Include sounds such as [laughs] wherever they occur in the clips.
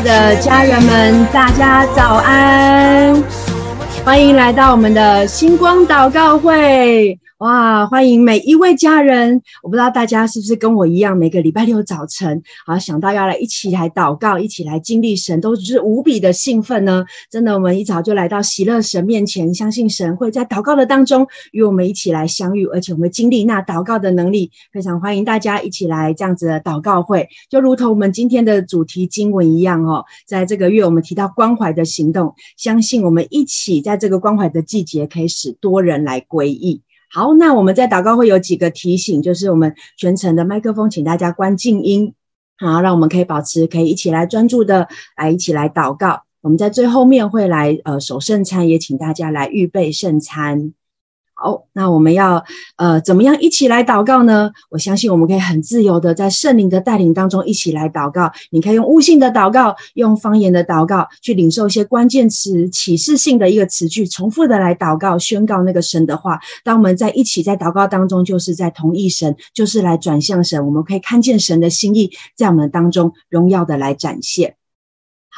的家人们，大家早安！欢迎来到我们的星光祷告会。哇，欢迎每一位家人！我不知道大家是不是跟我一样，每个礼拜六早晨啊，想到要来一起来祷告，一起来经历神，都是无比的兴奋呢。真的，我们一早就来到喜乐神面前，相信神会在祷告的当中与我们一起来相遇，而且我们经历那祷告的能力。非常欢迎大家一起来这样子的祷告会，就如同我们今天的主题经文一样哦。在这个月，我们提到关怀的行动，相信我们一起在这个关怀的季节，可以使多人来归义。好，那我们在祷告会有几个提醒，就是我们全程的麦克风，请大家关静音，好，让我们可以保持，可以一起来专注的来一起来祷告。我们在最后面会来呃守圣餐，也请大家来预备圣餐。好，那我们要呃怎么样一起来祷告呢？我相信我们可以很自由的在圣灵的带领当中一起来祷告。你可以用悟性的祷告，用方言的祷告，去领受一些关键词、启示性的一个词句，重复的来祷告、宣告那个神的话。当我们在一起在祷告当中，就是在同一神，就是来转向神。我们可以看见神的心意在我们当中荣耀的来展现。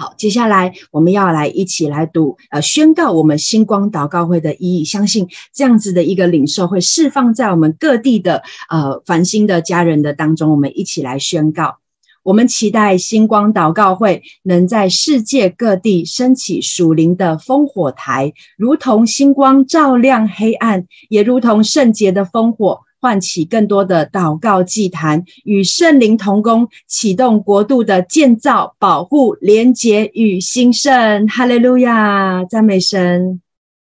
好，接下来我们要来一起来读，呃，宣告我们星光祷告会的意义。相信这样子的一个领受会释放在我们各地的呃繁星的家人的当中。我们一起来宣告，我们期待星光祷告会能在世界各地升起属灵的烽火台，如同星光照亮黑暗，也如同圣洁的烽火。唤起更多的祷告祭坛，与圣灵同工，启动国度的建造、保护、连结与兴盛。哈利路亚，赞美神！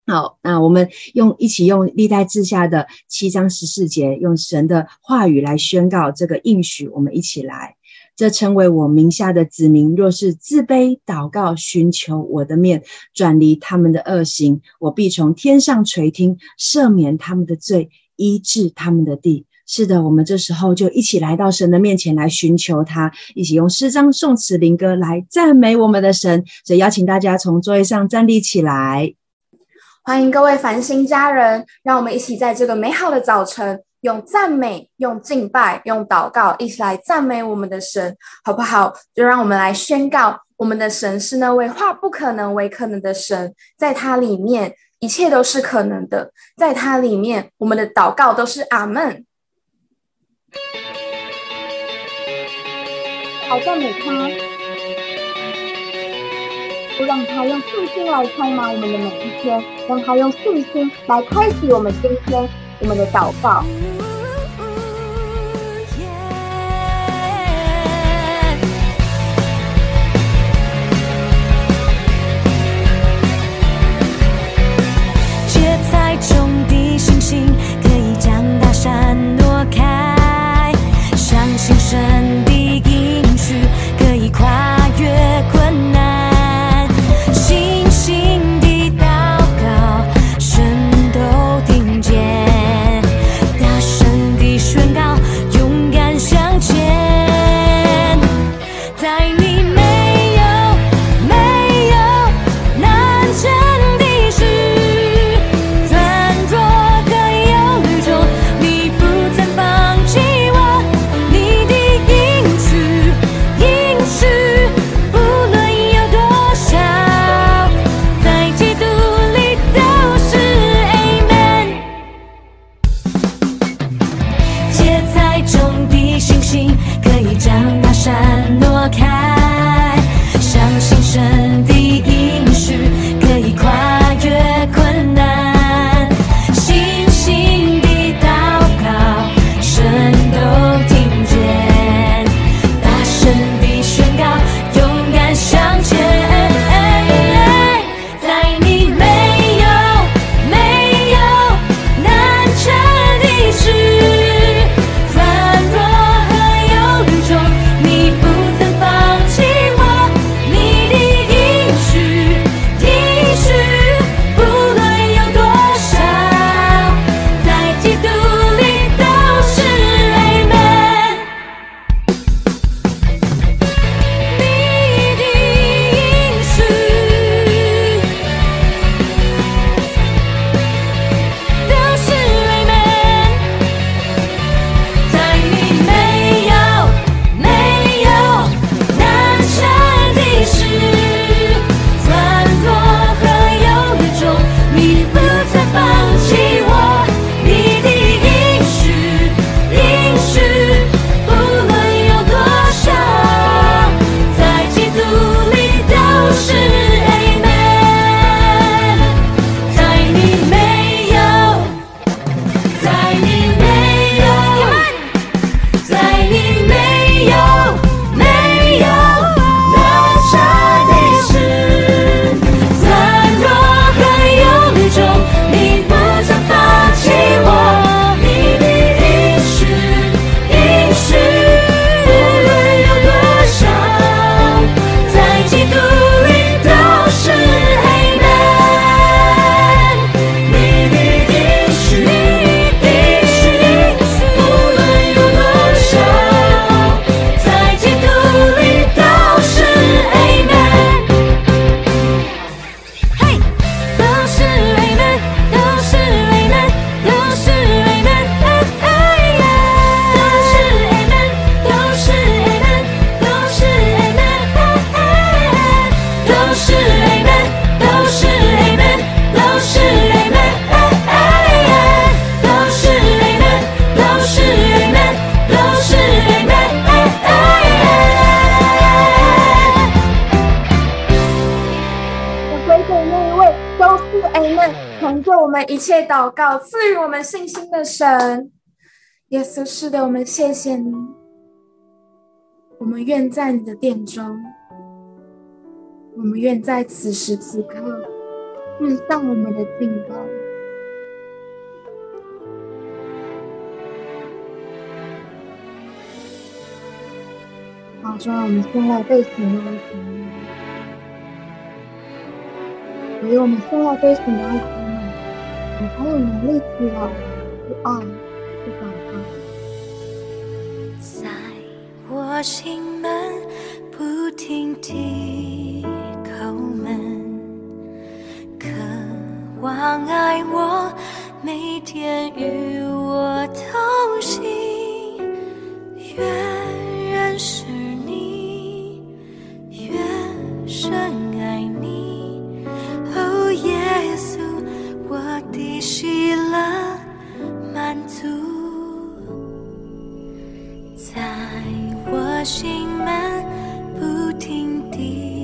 好，那我们用一起用历代志下的七章十四节，用神的话语来宣告这个应许。我们一起来，这称为我名下的子民，若是自卑祷告，寻求我的面，转离他们的恶行，我必从天上垂听，赦免他们的罪。医治他们的地，是的，我们这时候就一起来到神的面前来寻求他，一起用诗章、颂词、灵歌来赞美我们的神。所以邀请大家从座位上站立起来，欢迎各位繁星家人，让我们一起在这个美好的早晨，用赞美、用敬拜、用祷告，一起来赞美我们的神，好不好？就让我们来宣告，我们的神是那位化不可能为可能的神，在他里面。一切都是可能的，在它里面，我们的祷告都是阿门。好赞美他，就让他用信心来充满我们的每一天，让他用信心来开启我们今天我们的祷告。可以将大山挪开。可以将。告、赐予我们信心的神。耶稣，是的，我们谢谢你。我们愿在你的殿中，我们愿在此时此刻献上我们的敬拜。好，主啊，我们现在被请的爱子，唯有我们现在被请的，你还有能力去爱、去爱、去祷告。在我心门不停地叩门，渴望爱我，每天与我同行，愿认识。深爱的喜乐满足，在我心门不停地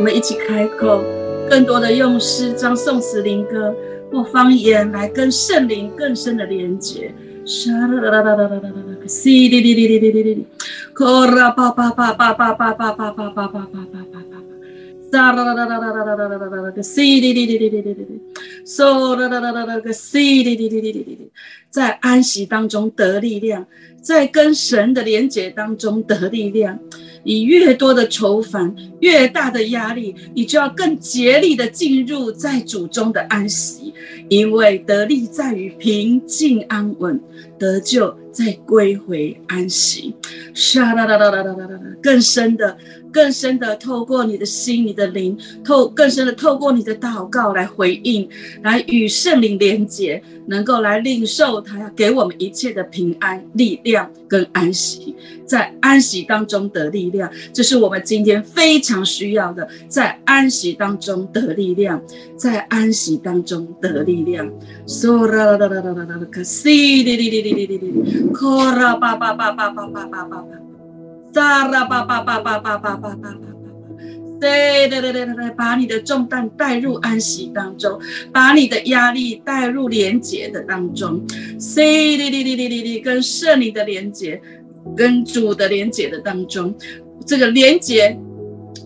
我们一起开口，更多的用诗章、宋词、灵歌或方言来跟圣灵更深的连接。沙啦啦啦啦啦啦啦啦，西哩哩哩哩哩哩哩，可啦吧吧吧吧吧吧吧吧吧吧吧吧吧。哒啦啦啦啦啦啦啦啦啦啦啦个 C 哩哩哩哩哩哩哩，So 啦啦啦啦啦个 C 哩哩哩哩哩哩，在安息当中得力量，在跟神的连结当中得力量。你越多的愁烦，越大的压力，你就要更竭力的进入在主中的安息，因为得力在于平静安稳，得救在归回安息。沙啦啦啦啦啦啦啦，更深的。更深的透过你的心、你的灵，透更深的透过你的祷告来回应，来与圣灵连结，能够来领受他要给我们一切的平安、力量跟安息，在安息当中得力量，这是我们今天非常需要的，在安息当中得力量，在安息当中得力量。嗖啦啦啦啦啦啦，可西哩哩哩哩哩哩哩，可啦吧吧吧吧吧吧吧吧。沙拉巴巴巴巴巴巴巴巴巴，对对对对对，把你的重担带入安息当中，把你的压力带入连结的当中，C 哩哩哩哩哩哩，跟圣灵的连结，跟主的连结的当中，这个连结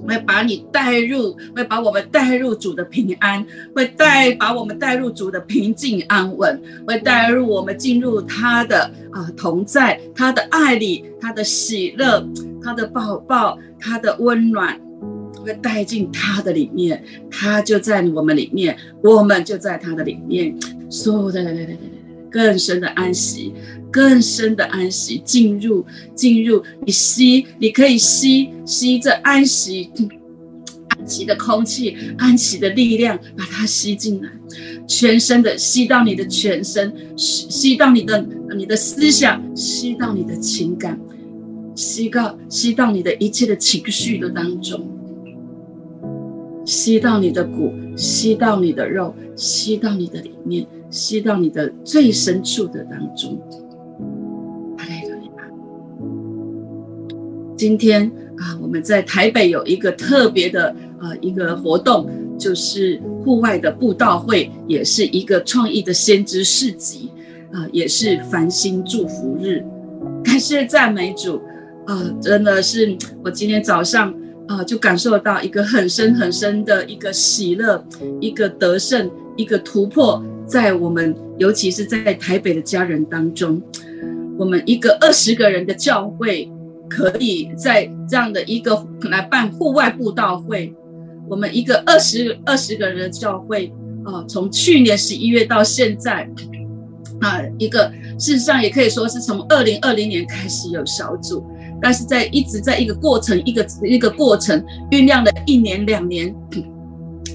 会把你带入，会把我们带入主的平安，会带把我们带入主的平静安稳，会带入我们进入他的啊、同在，他的爱里。他的喜乐，他的抱抱，他的温暖，会带进他的里面，他就在我们里面，我们就在他的里面。所有的更深的安息，更深的安息，进入进入，你吸，你可以吸吸这安息安息的空气，安息的力量，把它吸进来，全身的吸到你的全身，吸吸到你的你的思想，吸到你的情感。吸到吸到你的一切的情绪的当中，吸到你的骨，吸到你的肉，吸到你的里面，吸到你的最深处的当中。今天啊，我们在台北有一个特别的呃一个活动，就是户外的布道会，也是一个创意的先知市集啊，也是繁星祝福日。感谢赞美主。啊、真的是我今天早上啊、就感受到一个很深很深的一个喜乐，一个得胜，一个突破，在我们尤其是在台北的家人当中，我们一个二十个人的教会，可以在这样的一个来办户外布道会，我们一个二十二十个人的教会啊、从去年十一月到现在啊、一个事实上也可以说是从二零二零年开始有小组。但是在一直在一个过程，一个一个过程酝酿了一年两年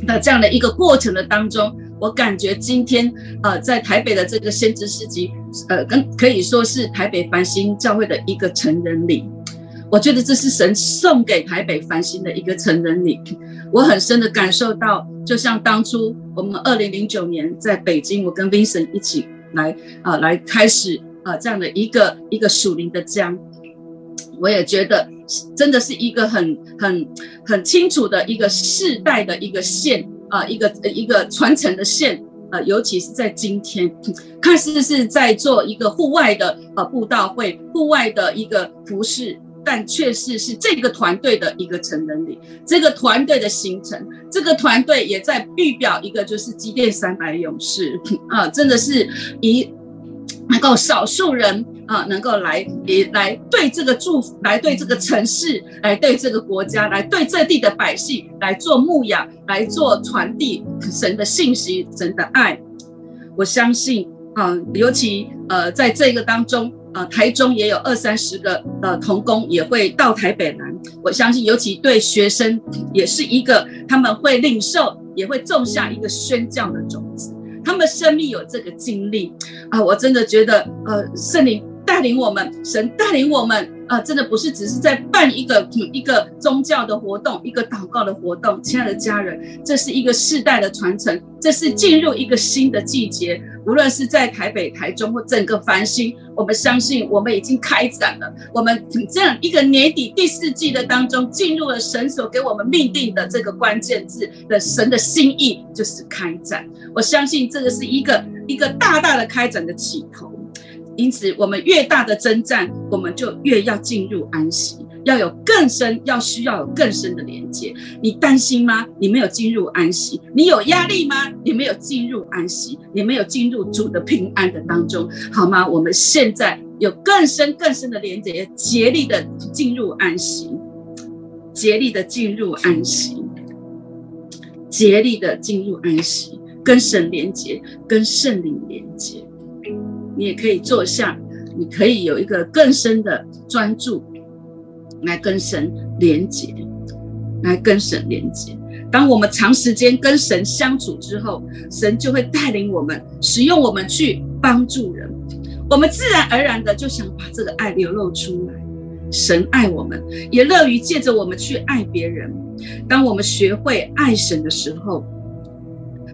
的这样的一个过程的当中，我感觉今天呃在台北的这个先知市集，呃跟可以说是台北繁星教会的一个成人礼，我觉得这是神送给台北繁星的一个成人礼，我很深的感受到，就像当初我们二零零九年在北京，我跟 Vincent 一起来啊、呃、来开始啊、呃、这样的一个一个属灵的家。我也觉得，真的是一个很很很清楚的一个世代的一个线啊，一个一个传承的线啊，尤其是在今天，看似是在做一个户外的呃布道会，户外的一个服饰，但却是是这个团队的一个成人礼，这个团队的形成，这个团队也在预表一个就是基甸三百勇士 [laughs] 啊，真的是以能够少数人。啊，能够来也来对这个祝福，来对这个城市，来对这个国家，来对这地的百姓来做牧养，来做传递神的信息，神的爱。我相信，啊，尤其呃，在这个当中，呃，台中也有二三十个呃童工也会到台北来。我相信，尤其对学生也是一个，他们会领受，也会种下一个宣教的种子。他们生命有这个经历啊，我真的觉得，呃，圣灵。带领我们，神带领我们啊、呃，真的不是只是在办一个一个宗教的活动，一个祷告的活动。亲爱的家人，这是一个世代的传承，这是进入一个新的季节。无论是在台北、台中或整个繁星，我们相信我们已经开展了。我们这样一个年底第四季的当中，进入了神所给我们命定的这个关键字的神的心意，就是开展。我相信这个是一个一个大大的开展的起头。因此，我们越大的征战，我们就越要进入安息。要有更深，要需要有更深的连接。你担心吗？你没有进入安息。你有压力吗？你没有进入安息。你没有进入主的平安的当中，好吗？我们现在有更深、更深的连接，竭力的进入安息，竭力的进入安息，竭力的进入安息，跟神连接，跟圣灵连接。你也可以坐下，你可以有一个更深的专注。来跟神连接，来跟神连接。当我们长时间跟神相处之后，神就会带领我们，使用我们去帮助人。我们自然而然的就想把这个爱流露出来。神爱我们，也乐于借着我们去爱别人。当我们学会爱神的时候，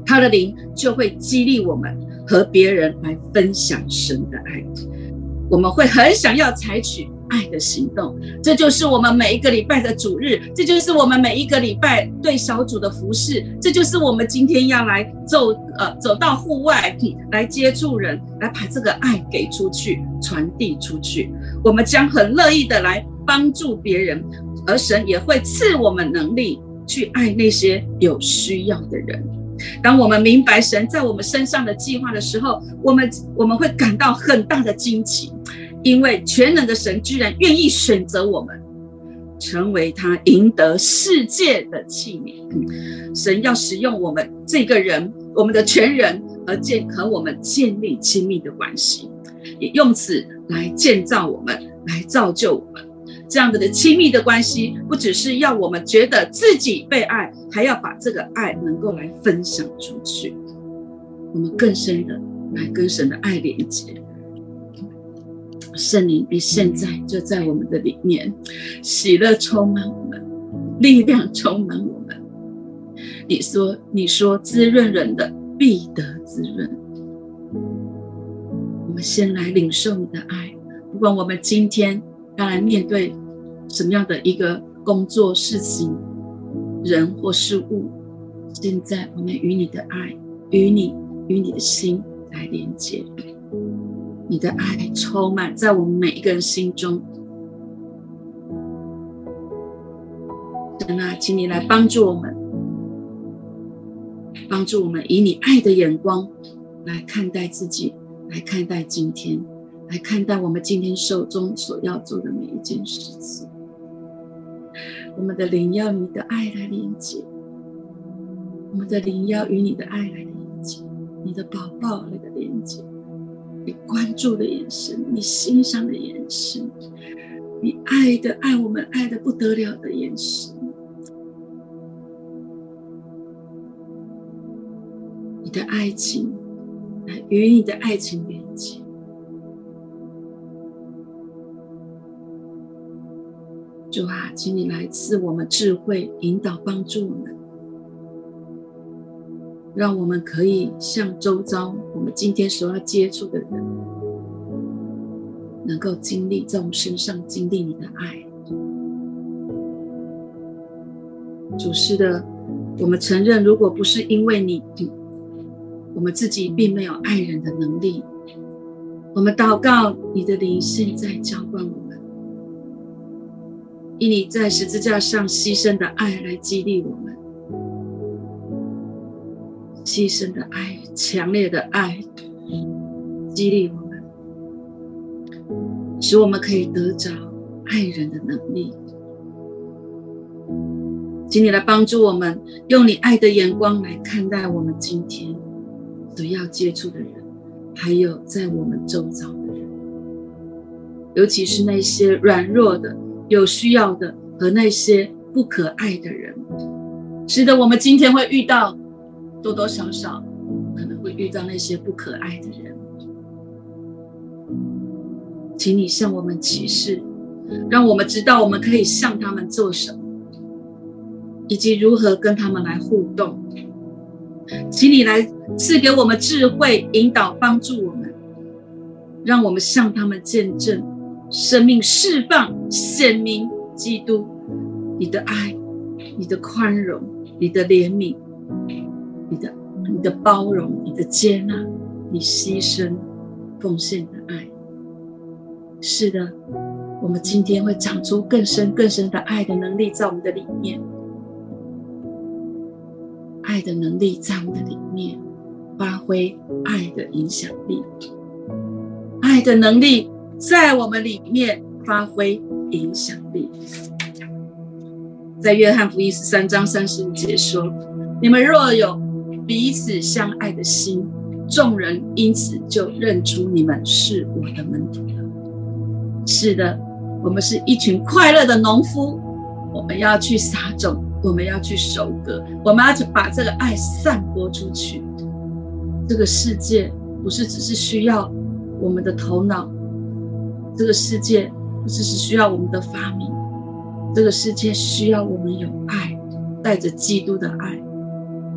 他的灵就会激励我们和别人来分享神的爱。我们会很想要采取。爱的行动，这就是我们每一个礼拜的主日，这就是我们每一个礼拜对小组的服侍，这就是我们今天要来走呃走到户外来接触人，来把这个爱给出去，传递出去。我们将很乐意的来帮助别人，而神也会赐我们能力去爱那些有需要的人。当我们明白神在我们身上的计划的时候，我们我们会感到很大的惊奇。因为全能的神居然愿意选择我们，成为他赢得世界的器皿。神要使用我们这个人，我们的全人，而建和我们建立亲密的关系，也用此来建造我们，来造就我们。这样子的亲密的关系，不只是要我们觉得自己被爱，还要把这个爱能够来分享出去。我们更深的来跟神的爱连接。圣灵，你现在就在我们的里面，喜乐充满我们，力量充满我们。你说，你说滋润人的必得滋润。我们先来领受你的爱，不管我们今天要来面对什么样的一个工作、事情、人或事物，现在我们与你的爱，与你与你的心来连接。你的爱充满在我们每一个人心中，神啊，请你来帮助我们，帮助我们以你爱的眼光来看待自己，来看待今天，来看待我们今天手中所要做的每一件事情。我们的灵要与你的爱来连接，我们的灵要与你的爱来连接，你的宝宝来的连接。你关注的眼神，你欣赏的眼神，你爱的爱我们爱的不得了的眼神，你的爱情与你的爱情连主啊，请你来赐我们智慧，引导帮助我们。让我们可以向周遭我们今天所要接触的人，能够经历在我们身上经历你的爱。主是的，我们承认，如果不是因为你，我们自己并没有爱人的能力。我们祷告，你的灵现在浇灌我们，以你在十字架上牺牲的爱来激励我们。牺牲的爱，强烈的爱，激励我们，使我们可以得着爱人的能力。请你来帮助我们，用你爱的眼光来看待我们今天所要接触的人，还有在我们周遭的人，尤其是那些软弱的、有需要的和那些不可爱的人。是的，我们今天会遇到。多多少少可能会遇到那些不可爱的人，请你向我们启示，让我们知道我们可以向他们做什么，以及如何跟他们来互动，请你来赐给我们智慧，引导帮助我们，让我们向他们见证生命释放，显明基督你的爱、你的宽容、你的怜悯、你的你的包容、你的接纳、你牺牲奉献的爱。是的。我们今天会长出更深、更深的爱的能力在我们的里面，爱的能力在我们的里面发挥爱的影响力，爱的能力在我们里面发挥影响力。在约翰福音十三章三十五节说：“你们若有彼此相爱的心，众人因此就认出你们是我的门徒了。”是的。我们是一群快乐的农夫，我们要去撒种，我们要去收割，我们要去把这个爱散播出去。这个世界不是只是需要我们的头脑，这个世界不只是需要我们的发明，这个世界需要我们有爱，带着基督的爱。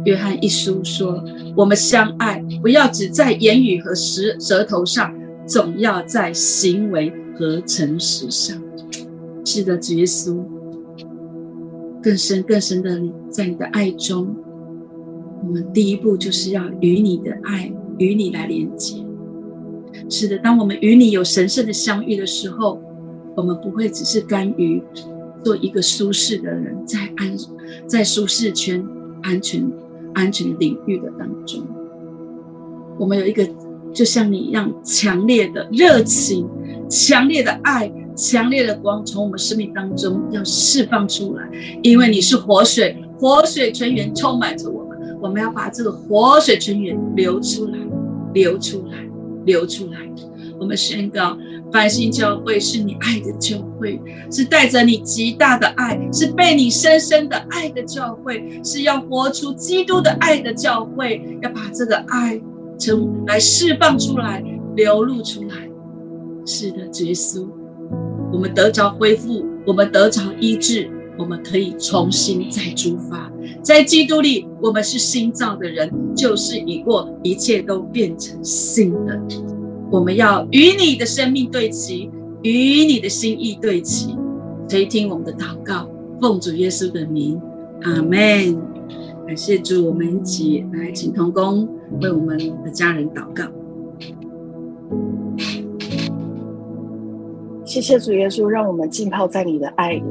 约翰一书说：“我们相爱，不要只在言语和舌舌头上，总要在行为。”和诚实上，是的，主耶稣，更深更深的在你的爱中，我们第一步就是要与你的爱与你来连接。是的，当我们与你有神圣的相遇的时候，我们不会只是甘于做一个舒适的人，在安在舒适圈、安全安全领域的当中，我们有一个就像你一样强烈的热情。强烈的爱，强烈的光，从我们生命当中要释放出来，因为你是活水，活水泉源充满着我们。我们要把这个活水泉源流出来，流出来，流出来。我们宣告，繁星教会是你爱的教会，是带着你极大的爱，是被你深深的爱的教会，是要活出基督的爱的教会。要把这个爱从来释放出来，流露出来。是的，耶稣，我们得着恢复，我们得着医治，我们可以重新再出发。在基督里，我们是新造的人，旧事已过，一切都变成新的。我们要与你的生命对齐，与你的心意对齐。垂听我们的祷告，奉主耶稣的名，阿门。感谢主，我们一起来请同工为我们的家人祷告。谢谢主耶稣，让我们浸泡在你的爱里。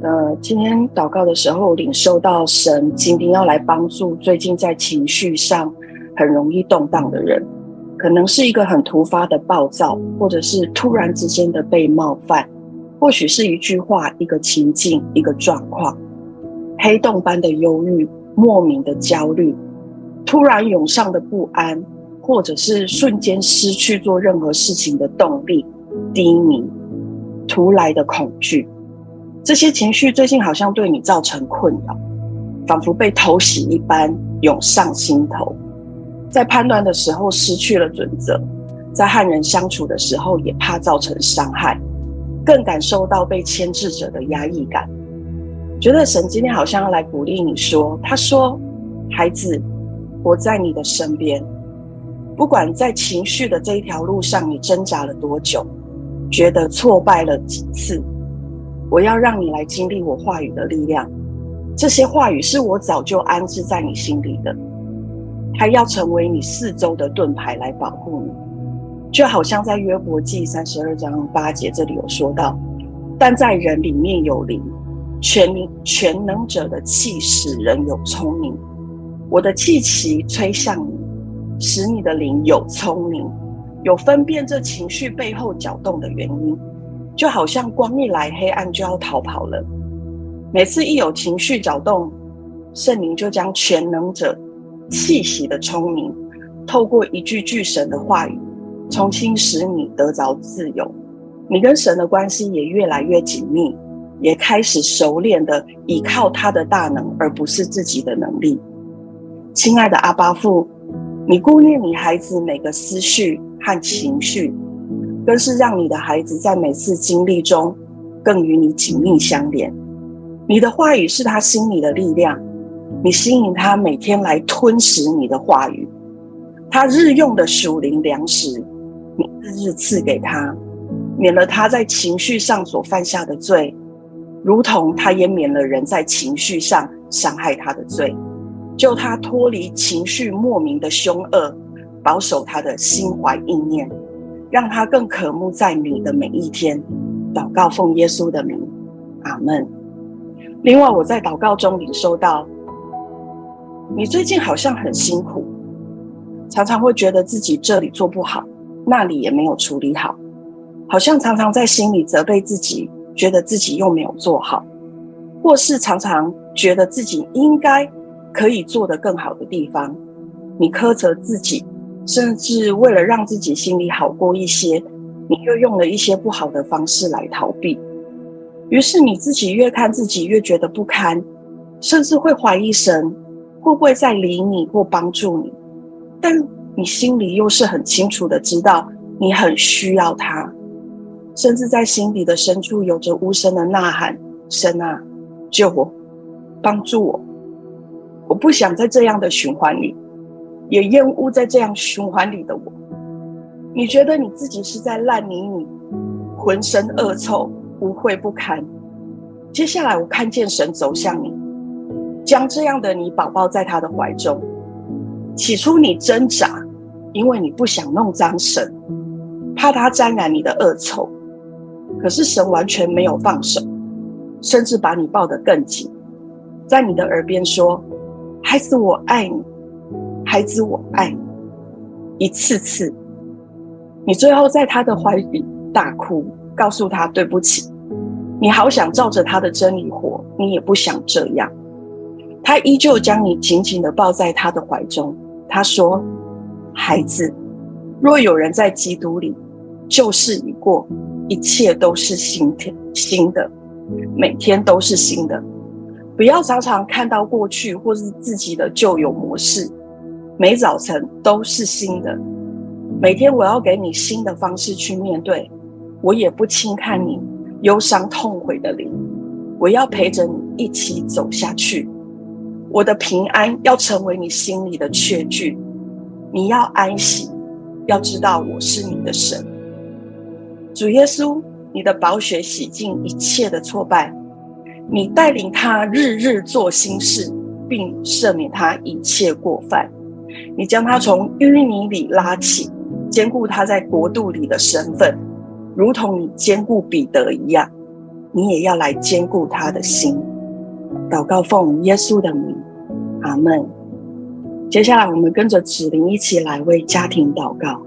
呃，今天祷告的时候，领受到神今天要来帮助最近在情绪上很容易动荡的人，可能是一个很突发的暴躁，或者是突然之间的被冒犯，或许是一句话、一个情境、一个状况，黑洞般的忧郁、莫名的焦虑、突然涌上的不安，或者是瞬间失去做任何事情的动力。低迷、突来的恐惧，这些情绪最近好像对你造成困扰，仿佛被偷袭一般涌上心头。在判断的时候失去了准则，在和人相处的时候也怕造成伤害，更感受到被牵制者的压抑感。觉得神今天好像要来鼓励你说：“他说，孩子，我在你的身边，不管在情绪的这一条路上你挣扎了多久。”觉得挫败了几次，我要让你来经历我话语的力量。这些话语是我早就安置在你心里的，它要成为你四周的盾牌来保护你。就好像在约伯记三十二章八节这里有说到，但在人里面有灵，全全能者的气使人有聪明。我的气息吹向你，使你的灵有聪明。有分辨这情绪背后搅动的原因，就好像光一来，黑暗就要逃跑了。每次一有情绪搅动，圣灵就将全能者气息的聪明，透过一句句神的话语，重新使你得着自由。你跟神的关系也越来越紧密，也开始熟练的依靠他的大能，而不是自己的能力。亲爱的阿巴父，你顾念你孩子每个思绪。和情绪，更是让你的孩子在每次经历中更与你紧密相连。你的话语是他心里的力量，你吸引他每天来吞食你的话语，他日用的属灵粮食，你日日赐给他，免了他在情绪上所犯下的罪，如同他也免了人在情绪上伤害他的罪，救他脱离情绪莫名的凶恶，保守他的心怀意念，让他更渴慕在你的每一天。祷告奉耶稣的名，阿门。另外，我在祷告中领受到，你最近好像很辛苦，常常会觉得自己这里做不好，那里也没有处理好，好像常常在心里责备自己，觉得自己又没有做好，或是常常觉得自己应该可以做得更好的地方，你苛责自己，甚至为了让自己心里好过一些。你又用了一些不好的方式来逃避，于是你自己越看自己越觉得不堪，甚至会怀疑神会不会在理你或帮助你。但你心里又是很清楚的知道你很需要他，甚至在心底的深处有着无声的呐喊：“神啊，救我，帮助我！我不想在这样的循环里，也厌恶在这样循环里的我。”你觉得你自己是在烂泥里，浑身恶臭，污秽不堪。接下来，我看见神走向你，将这样的你宝宝在他的怀中。起初你挣扎，因为你不想弄脏神，怕他沾染你的恶臭。可是神完全没有放手，甚至把你抱得更紧，在你的耳边说：“孩子，我爱你，孩子，我爱你。”一次次。你最后在他的怀里大哭，告诉他对不起。你好想照着他的真理活，你也不想这样。他依旧将你紧紧地抱在他的怀中。他说：“孩子，若有人在基督里，旧事已过，一切都是新天新的，每天都是新的。不要常常看到过去或是自己的旧有模式，每早晨都是新的。”每天我要给你新的方式去面对，我也不轻看你忧伤痛悔的灵，我要陪着你一起走下去。我的平安要成为你心里的确据，你要安息，要知道我是你的神。主耶稣，你的宝血洗净一切的挫败，你带领他日日做新事，并赦免他一切过犯。你将他从淤泥里拉起。兼顾他在国度里的身份，如同你兼顾彼得一样，你也要来兼顾他的心。祷告奉耶稣的名，阿门。接下来，我们跟着子灵一起来为家庭祷告。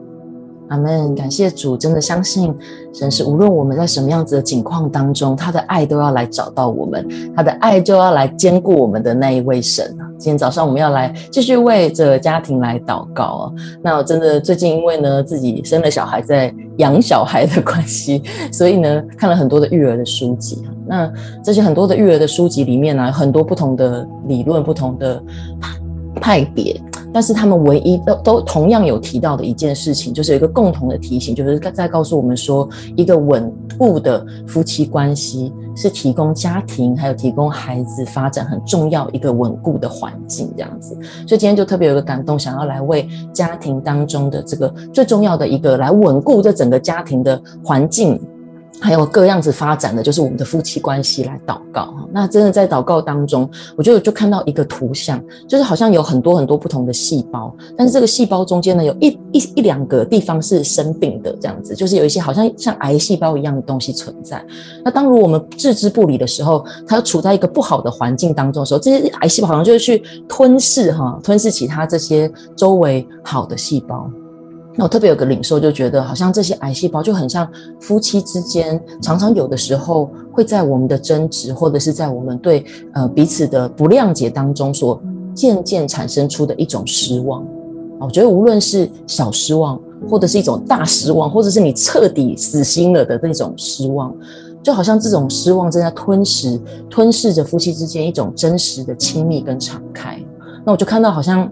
阿门，感谢主，真的相信神是无论我们在什么样子的境况当中，他的爱都要来找到我们，他的爱就要来坚固我们的那一位神。今天早上我们要来继续为这家庭来祷告啊。那我真的最近因为呢自己生了小孩，在养小孩的关系，所以呢看了很多的育儿的书籍。那这些很多的育儿的书籍里面呢，很多不同的理论，不同的派别。但是他们唯一都都同样有提到的一件事情，就是有一个共同的提醒，就是在告诉我们说，一个稳固的夫妻关系是提供家庭还有提供孩子发展很重要一个稳固的环境，这样子。所以今天就特别有个感动，想要来为家庭当中的这个最重要的一个来稳固这整个家庭的环境。还有各样子发展的，就是我们的夫妻关系来祷告哈。那真的在祷告当中，我就就看到一个图像，就是好像有很多很多不同的细胞，但是这个细胞中间呢，有一一一两个地方是生病的，这样子，就是有一些好像像癌细胞一样的东西存在。那当如我们置之不理的时候，它处在一个不好的环境当中的时候，这些癌细胞好像就会去吞噬哈，吞噬其他这些周围好的细胞。那我特别有个领受，就觉得好像这些癌细胞就很像夫妻之间，常常有的时候会在我们的争执，或者是在我们对呃彼此的不谅解当中，所渐渐产生出的一种失望。我觉得无论是小失望，或者是一种大失望，或者是你彻底死心了的那种失望，就好像这种失望正在吞噬、吞噬着夫妻之间一种真实的亲密跟敞开。那我就看到好像。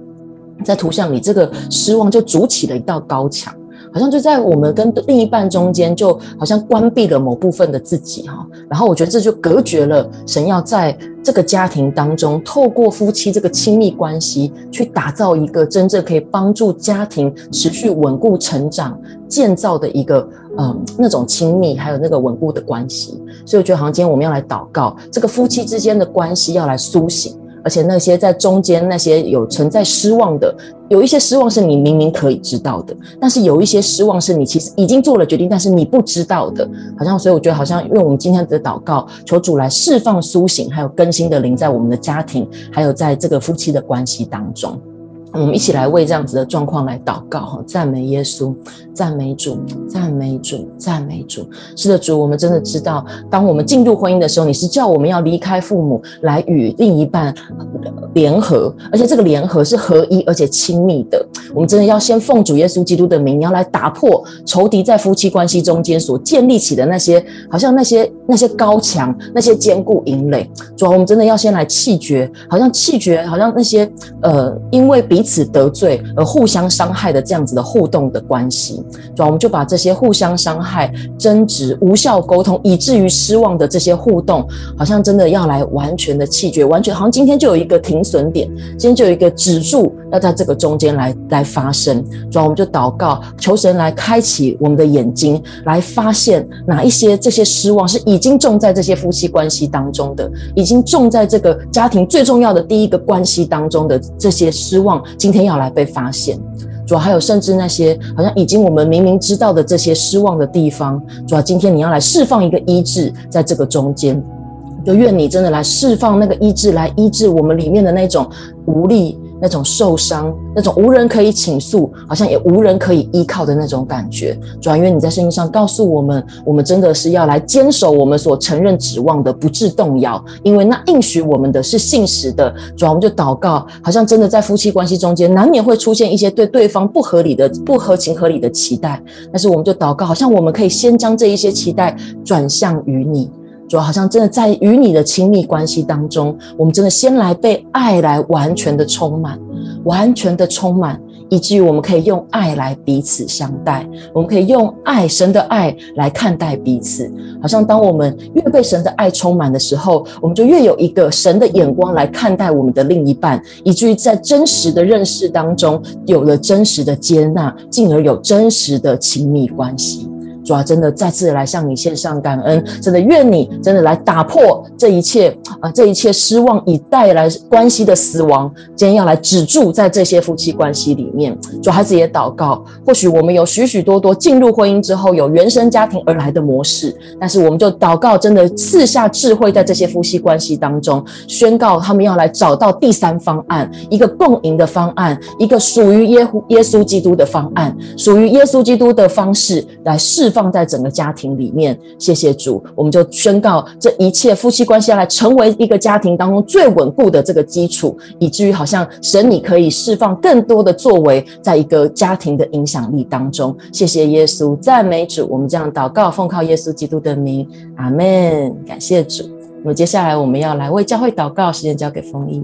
在图像里，这个失望就筑起了一道高墙，好像就在我们跟另一半中间，就好像关闭了某部分的自己哈。然后我觉得这就隔绝了神要在这个家庭当中，透过夫妻这个亲密关系，去打造一个真正可以帮助家庭持续稳固成长、建造的一个嗯那种亲密，还有那个稳固的关系。所以我觉得好像今天我们要来祷告，这个夫妻之间的关系要来苏醒。而且那些在中间那些有存在失望的，有一些失望是你明明可以知道的，但是有一些失望是你其实已经做了决定，但是你不知道的。好像所以我觉得好像用我们今天的祷告，求主来释放、苏醒，还有更新的灵在我们的家庭，还有在这个夫妻的关系当中。我们一起来为这样子的状况来祷告哈，赞美耶稣，赞美主，赞美主，赞美主。是的，主，我们真的知道，当我们进入婚姻的时候，你是叫我们要离开父母，来与另一半联合，而且这个联合是合一而且亲密的。我们真的要先奉主耶稣基督的名，你要来打破仇敌在夫妻关系中间所建立起的那些，好像那些那些高墙，那些坚固营垒。主，我们真的要先来弃绝，好像弃绝，好像那些呃，因为彼此得罪而互相伤害的这样子的互动的关系。主啊，我们就把这些互相伤害、争执、无效沟通，以至于失望的这些互动，好像真的要来完全的弃绝，完全好像今天就有一个停损点，今天就有一个止住，要在这个中间来。来发生，主要我们就祷告，求神来开启我们的眼睛，来发现哪一些这些失望是已经种在这些夫妻关系当中的，已经种在这个家庭最重要的第一个关系当中的这些失望，今天要来被发现。主要还有甚至那些好像已经我们明明知道的这些失望的地方，主要今天你要来释放一个医治，在这个中间，就愿你真的来释放那个医治，来医治我们里面的那种无力。那种受伤，那种无人可以倾诉，好像也无人可以依靠的那种感觉。主要因为你在圣经上告诉我们，我们真的是要来坚守我们所承认指望的，不致动摇。因为那应许我们的是信实的。主要我们就祷告，好像真的在夫妻关系中间，难免会出现一些对对方不合理的、不合情合理的期待。但是我们就祷告，好像我们可以先将这一些期待转向于你。主要好像真的在与你的亲密关系当中，我们真的先来被爱来完全的充满，完全的充满，以至于我们可以用爱来彼此相待，我们可以用爱，神的爱来看待彼此。好像当我们越被神的爱充满的时候，我们就越有一个神的眼光来看待我们的另一半，以至于在真实的认识当中有了真实的接纳，进而有真实的亲密关系。主啊，真的再次来向你献上感恩，真的愿你真的来打破这一切啊，这一切失望以带来关系的死亡，今天要来止住在这些夫妻关系里面。主孩子也祷告，或许我们有许许多多进入婚姻之后有原生家庭而来的模式，但是我们就祷告，真的赐下智慧在这些夫妻关系当中，宣告他们要来找到第三方案，一个共赢的方案，一个属于耶稣耶稣基督的方案，属于耶稣基督的方式来释放。放在整个家庭里面，谢谢主，我们就宣告这一切夫妻关系要来成为一个家庭当中最稳固的这个基础，以至于好像神你可以释放更多的作为，在一个家庭的影响力当中。谢谢耶稣，赞美主，我们这样祷告，奉靠耶稣基督的名，阿门。感谢主。那么接下来我们要来为教会祷告，时间交给丰毅。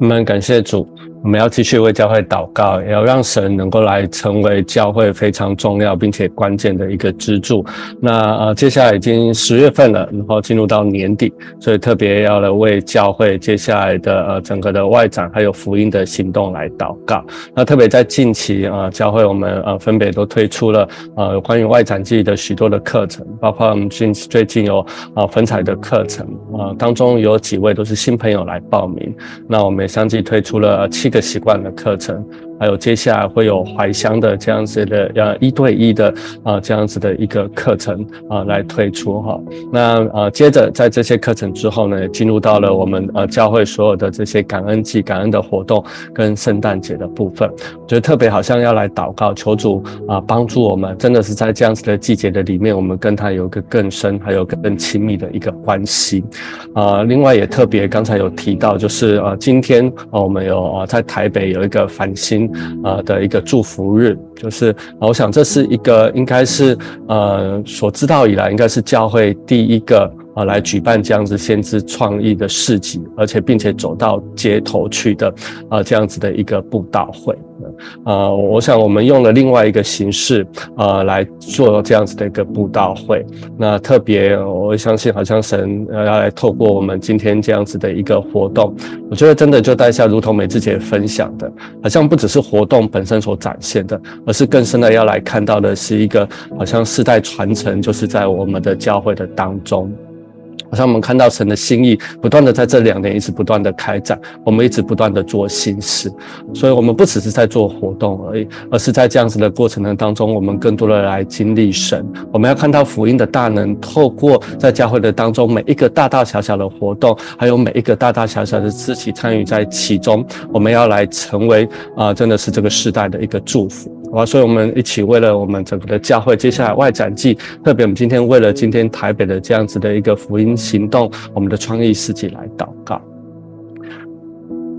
我们感谢主。我们要继续为教会祷告，也要让神能够来成为教会非常重要并且关键的一个支柱。那呃，接下来已经十月份了，然后进入到年底，所以特别要来为教会接下来的呃整个的外展还有福音的行动来祷告。那特别在近期啊、教会我们呃分别都推出了呃关于外展季的许多的课程，包括我们近最近有啊粉彩的课程啊、当中有几位都是新朋友来报名。那我们也相继推出了七。一个习惯的课程。还有接下来会有怀乡的这样子的呃一对一的啊这样子的一个课程啊来推出哈，那呃接着在这些课程之后呢，进入到了我们呃教会所有的这些感恩季、感恩的活动跟圣诞节的部分，觉得特别好像要来祷告求主啊帮助我们，真的是在这样子的季节的里面，我们跟他有一个更深还有更亲密的一个关系啊。另外也特别刚才有提到，就是呃今天啊我们有呃在台北有一个繁星。呃的一个祝福日，就是我想这是一个应该是呃所知道以来应该是教会第一个啊来举办这样子先知创意的市集，而且并且走到街头去的啊这样子的一个布道会。呃，我想我们用了另外一个形式，呃，来做这样子的一个布道会。那特别，我相信好像神要来透过我们今天这样子的一个活动，我觉得真的就带下，如同美智姐分享的，好像不只是活动本身所展现的，而是更深的要来看到的是一个好像世代传承，就是在我们的教会的当中。好像我们看到神的心意不断的在这两年一直不断的开展，我们一直不断的做新事，所以我们不只是在做活动而已，而是在这样子的过程的当中，我们更多的来经历神。我们要看到福音的大能，透过在教会的当中每一个大大小小的活动，还有每一个大大小小的肢体参与在其中，我们要来成为啊、真的是这个时代的一个祝福。好，所以我们一起为了我们整个的教会接下来外展季，特别我们今天为了今天台北的这样子的一个福音行动，我们的创意世纪来祷告。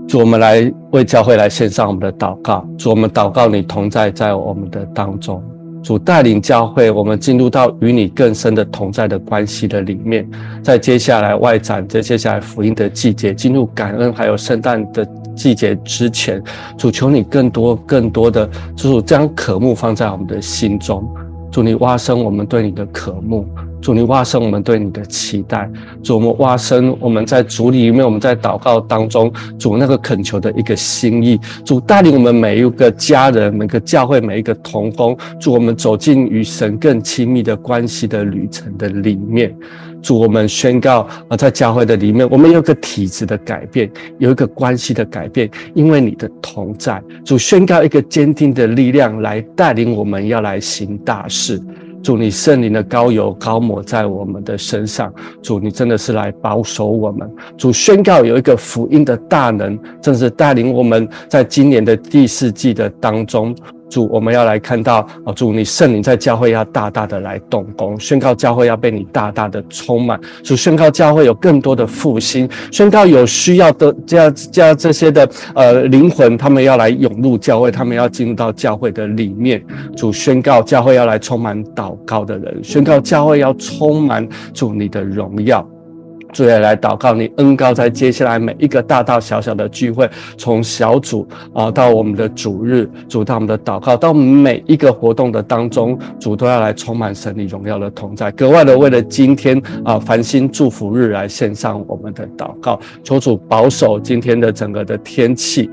主，我们来为教会来献上我们的祷告。主，我们祷告你同在在我们的当中。主带领教会，我们进入到与你更深的同在的关系的里面。在接下来外展，在接下来福音的季节，进入感恩还有圣诞的。季节之前，主求你更多、更多的，主将渴慕放在我们的心中。祝你挖深我们对你的渴慕，主你挖深我们对你的期待。主我们挖深我们在主里面，我们在祷告当中，主那个恳求的一个心意。主带领我们每一个家人、每个教会、每一个同工，主我们走进与神更亲密的关系的旅程的里面。主，我们宣告啊，在教会的里面，我们有个体质的改变，有一个关系的改变，因为你的同在。主宣告一个坚定的力量来带领我们，要来行大事。主，你圣灵的膏油高抹在我们的身上。主，你真的是来保守我们。主宣告有一个福音的大能，正是带领我们在今年的第四季的当中。主，我们要来看到哦，主，你圣灵在教会要大大的来动工，宣告教会要被你大大的充满。主，宣告教会有更多的复兴，宣告有需要的这样这样这些的呃灵魂，他们要来涌入教会，他们要进入到教会的里面。主，宣告教会要来充满祷告的人，宣告教会要充满主你的荣耀。主也来祷告，你恩高在接下来每一个大大小小的聚会，从小组啊到我们的主日，主到我们的祷告，到每一个活动的当中，主都要来充满神你荣耀的同在。格外的为了今天啊繁星祝福日来献上我们的祷告，求主保守今天的整个的天气。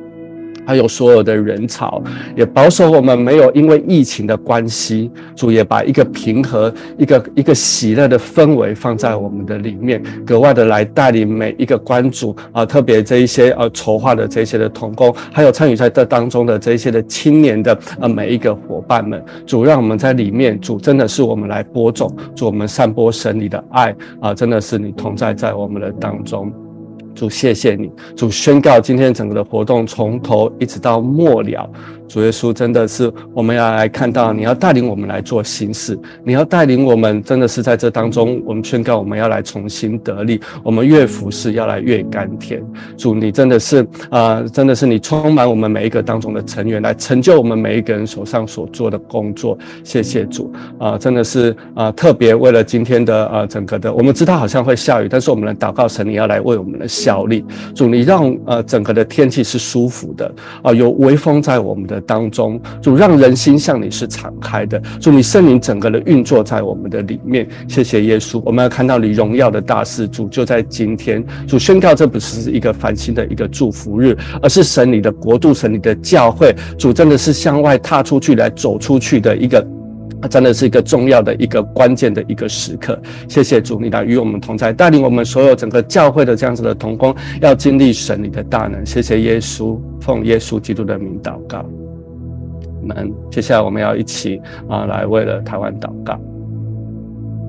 还有所有的人潮，也保守我们没有因为疫情的关系，主也把一个平和、一个一个喜乐的氛围放在我们的里面，格外的来带领每一个关主啊，特别这一些呃筹划的这些的同工，还有参与在这当中的这些的青年的呃每一个伙伴们，主让我们在里面，主真的是我们来播种，主我们散播神你的爱啊，真的是你同在在我们的当中。主，谢谢你。主宣告，今天整个的活动从头一直到末了。主耶稣真的是，我们要来看到，你要带领我们来做新事，你要带领我们，真的是在这当中，我们宣告我们要来重新得力，我们越服侍要来越甘甜。主，你真的是啊、真的是你充满我们每一个当中的成员，来成就我们每一个人手上所做的工作。谢谢主啊、真的是啊、特别为了今天的、呃、整个的，我们知道好像会下雨，但是我们的祷告神，你要来为我们的效力。主，你让呃整个的天气是舒服的啊、有微风在我们的。当中，主让人心向你是敞开的，主你圣灵整个的运作在我们的里面。谢谢耶稣，我们要看到你荣耀的大事，主就在今天。主宣告，这不是一个繁星的一个祝福日，而是神你的国度，神你的教会。主真的是向外踏出去来走出去的一个，真的是一个重要的一个关键的一个时刻。谢谢主，你来与我们同在，带领我们所有整个教会的这样子的同工，要经历神你的大能。谢谢耶稣，奉耶稣基督的名祷告。们接下来我们要一起啊，来为了台湾祷告。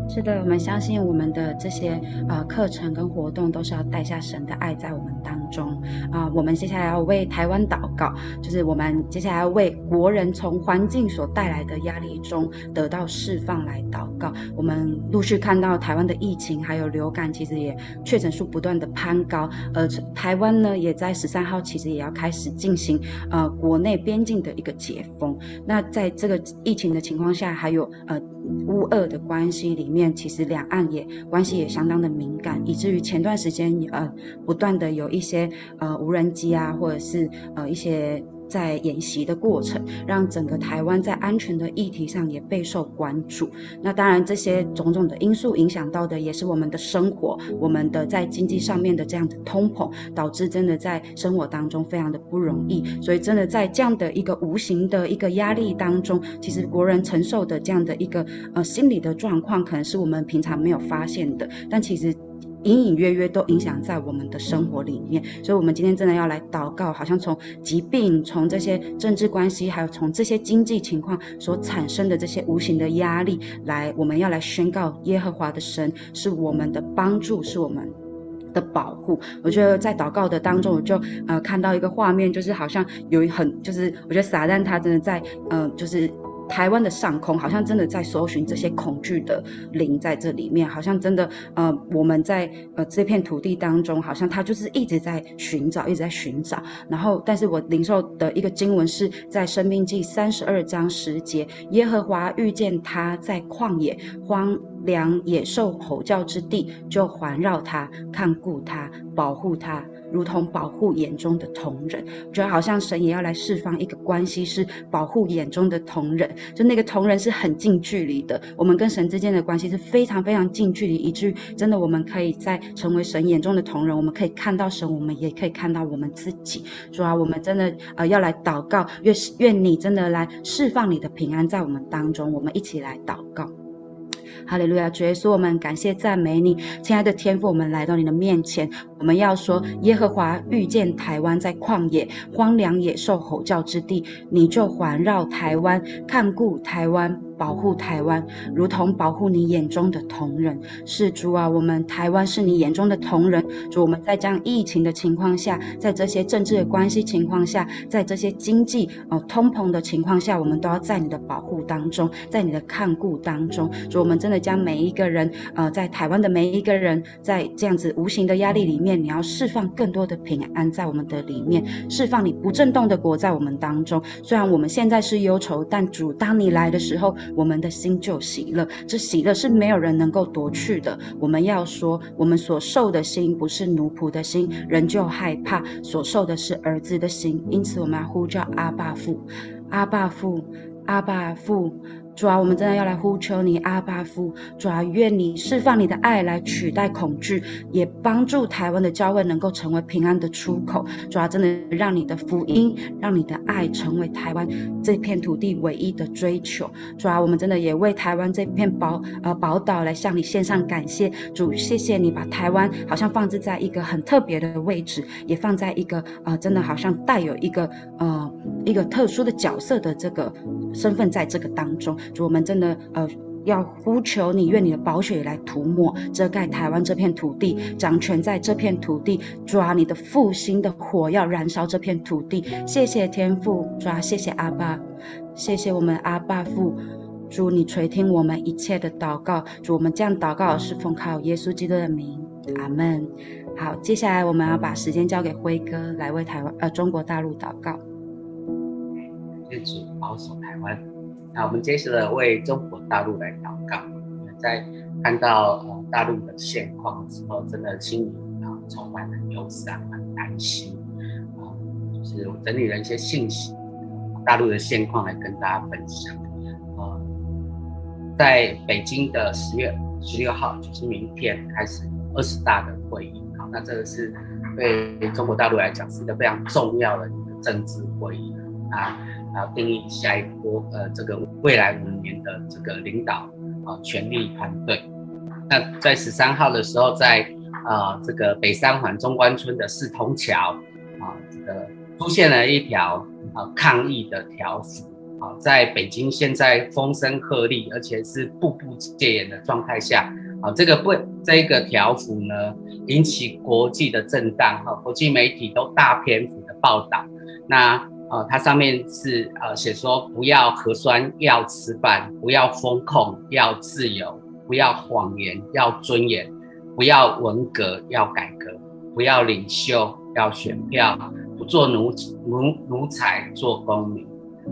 是的，我们相信我们的这些呃课程跟活动都是要带下神的爱在我们当中啊、我们接下来要为台湾祷告，就是我们接下来要为国人从环境所带来的压力中得到释放来祷告。我们陆续看到台湾的疫情还有流感，其实也确诊数不断的攀高，而台湾呢也在十三号其实也要开始进行呃国内边境的一个解封。那在这个疫情的情况下，还有呃乌俄的关系里面。其实两岸也关系也相当的敏感，以至于前段时间呃不断的有一些呃无人机啊，或者是呃一些。在演习的过程，让整个台湾在安全的议题上也备受关注。那当然，这些种种的因素影响到的也是我们的生活，我们的在经济上面的这样的通膨，导致真的在生活当中非常的不容易。所以，真的在这样的一个无形的一个压力当中，其实国人承受的这样的一个呃心理的状况，可能是我们平常没有发现的，但其实。隐隐约约都影响在我们的生活里面，所以，我们今天真的要来祷告，好像从疾病、从这些政治关系，还有从这些经济情况所产生的这些无形的压力，来，我们要来宣告耶和华的神是我们的帮助，是我们的保护。我觉得在祷告的当中，我就呃看到一个画面，就是好像有一很，就是我觉得撒旦他真的在呃，就是。台湾的上空好像真的在搜寻这些恐惧的灵在这里面，好像真的呃，我们在呃这片土地当中，好像他就是一直在寻找，一直在寻找。然后，但是我灵受的一个经文是在生命记三十二章十节，耶和华遇见他在旷野荒凉野兽吼叫之地，就环绕他，看顾他，保护他。如同保护眼中的瞳人，我觉得好像神也要来释放一个关系，是保护眼中的瞳人，就那个瞳人是很近距离的，我们跟神之间的关系是非常非常近距离，以至于真的我们可以在成为神眼中的瞳人，我们可以看到神，我们也可以看到我们自己。主啊，我们真的呃要来祷告，愿愿你真的来释放你的平安在我们当中，我们一起来祷告。哈利路亚，主耶稣，我们感谢赞美你，亲爱的天父，我们来到你的面前，我们要说，耶和华遇见台湾在旷野荒凉野兽吼叫之地，你就环绕台湾，看顾台湾。保护台湾，如同保护你眼中的同人。是主啊，我们台湾是你眼中的同人。主，我们在这样疫情的情况下，在这些政治的关系情况下，在这些经济呃通膨的情况下，我们都要在你的保护当中，在你的看顾当中。主，我们真的将每一个人呃，在台湾的每一个人，在这样子无形的压力里面，你要释放更多的平安在我们的里面，释放你不震动的国在我们当中。虽然我们现在是忧愁，但主，当你来的时候。我们的心就喜乐，这喜乐是没有人能够夺去的。我们要说，我们所受的心不是奴仆的心，人就害怕；所受的是儿子的心，因此我们要呼叫阿爸父，阿爸父，阿爸父。主啊，我们真的要来呼求你，阿爸父。主啊，愿你释放你的爱来取代恐惧，也帮助台湾的教会能够成为平安的出口。主啊，真的让你的福音，让你的爱成为台湾这片土地唯一的追求。主啊，我们真的也为台湾这片宝呃宝岛来向你献上感谢。主，谢谢你把台湾好像放置在一个很特别的位置，也放在一个呃真的好像带有一个呃一个特殊的角色的这个身份在这个当中。主，我们真的呃要呼求你，愿你的宝血来涂抹遮盖台湾这片土地，掌权在这片土地，抓你的复兴的火要燃烧这片土地。谢谢天父，抓谢谢阿爸，谢谢我们阿爸父，主你垂听我们一切的祷告，主我们这样祷告是奉靠耶稣基督的名，阿门。好，接下来我们要把时间交给辉哥来为台湾呃中国大陆祷告。愿主保守台湾。那我们接下来为中国大陆来祷告。在看到呃大陆的现况的时候，真的心里啊充满了忧伤、很担心啊。就是我整理了一些信息，大陆的现况来跟大家分享。呃，在北京的十月十六号，就是明天开始二十大的会议。好，那这个是对中国大陆来讲是一个非常重要的一个政治会议啊。要定义下一波呃这个未来五年的这个领导啊权力团队。那在十三号的时候，在啊这个北三环中关村的四通桥啊这个出现了一条啊抗议的条幅啊，在北京现在风声鹤唳，而且是步步戒严的状态下啊，这个不这个条幅呢引起国际的震荡哈，国际媒体都大篇幅的报道那。呃，它上面是呃写说，不要核酸要吃饭，不要封控要自由，不要谎言要尊严，不要文革要改革，不要领袖要选票，不做奴奴奴才做公民。